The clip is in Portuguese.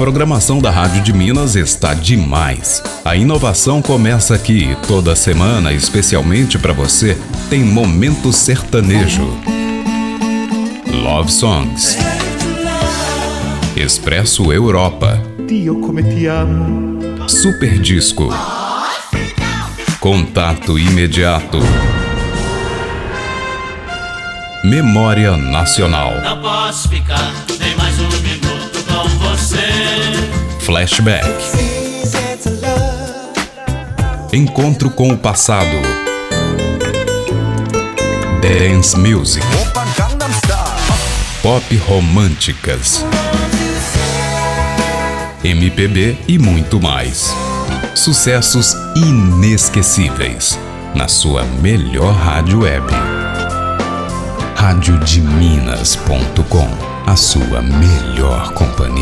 programação da Rádio de Minas está demais. A inovação começa aqui toda semana, especialmente para você. Tem Momento Sertanejo. Love Songs. Expresso Europa. Super Disco. Contato imediato. Memória Nacional. Não posso ficar Flashback. Encontro com o passado. Dance Music. Pop românticas. MPB e muito mais. Sucessos inesquecíveis. Na sua melhor rádio web. Radiodeminas.com. A sua melhor companhia.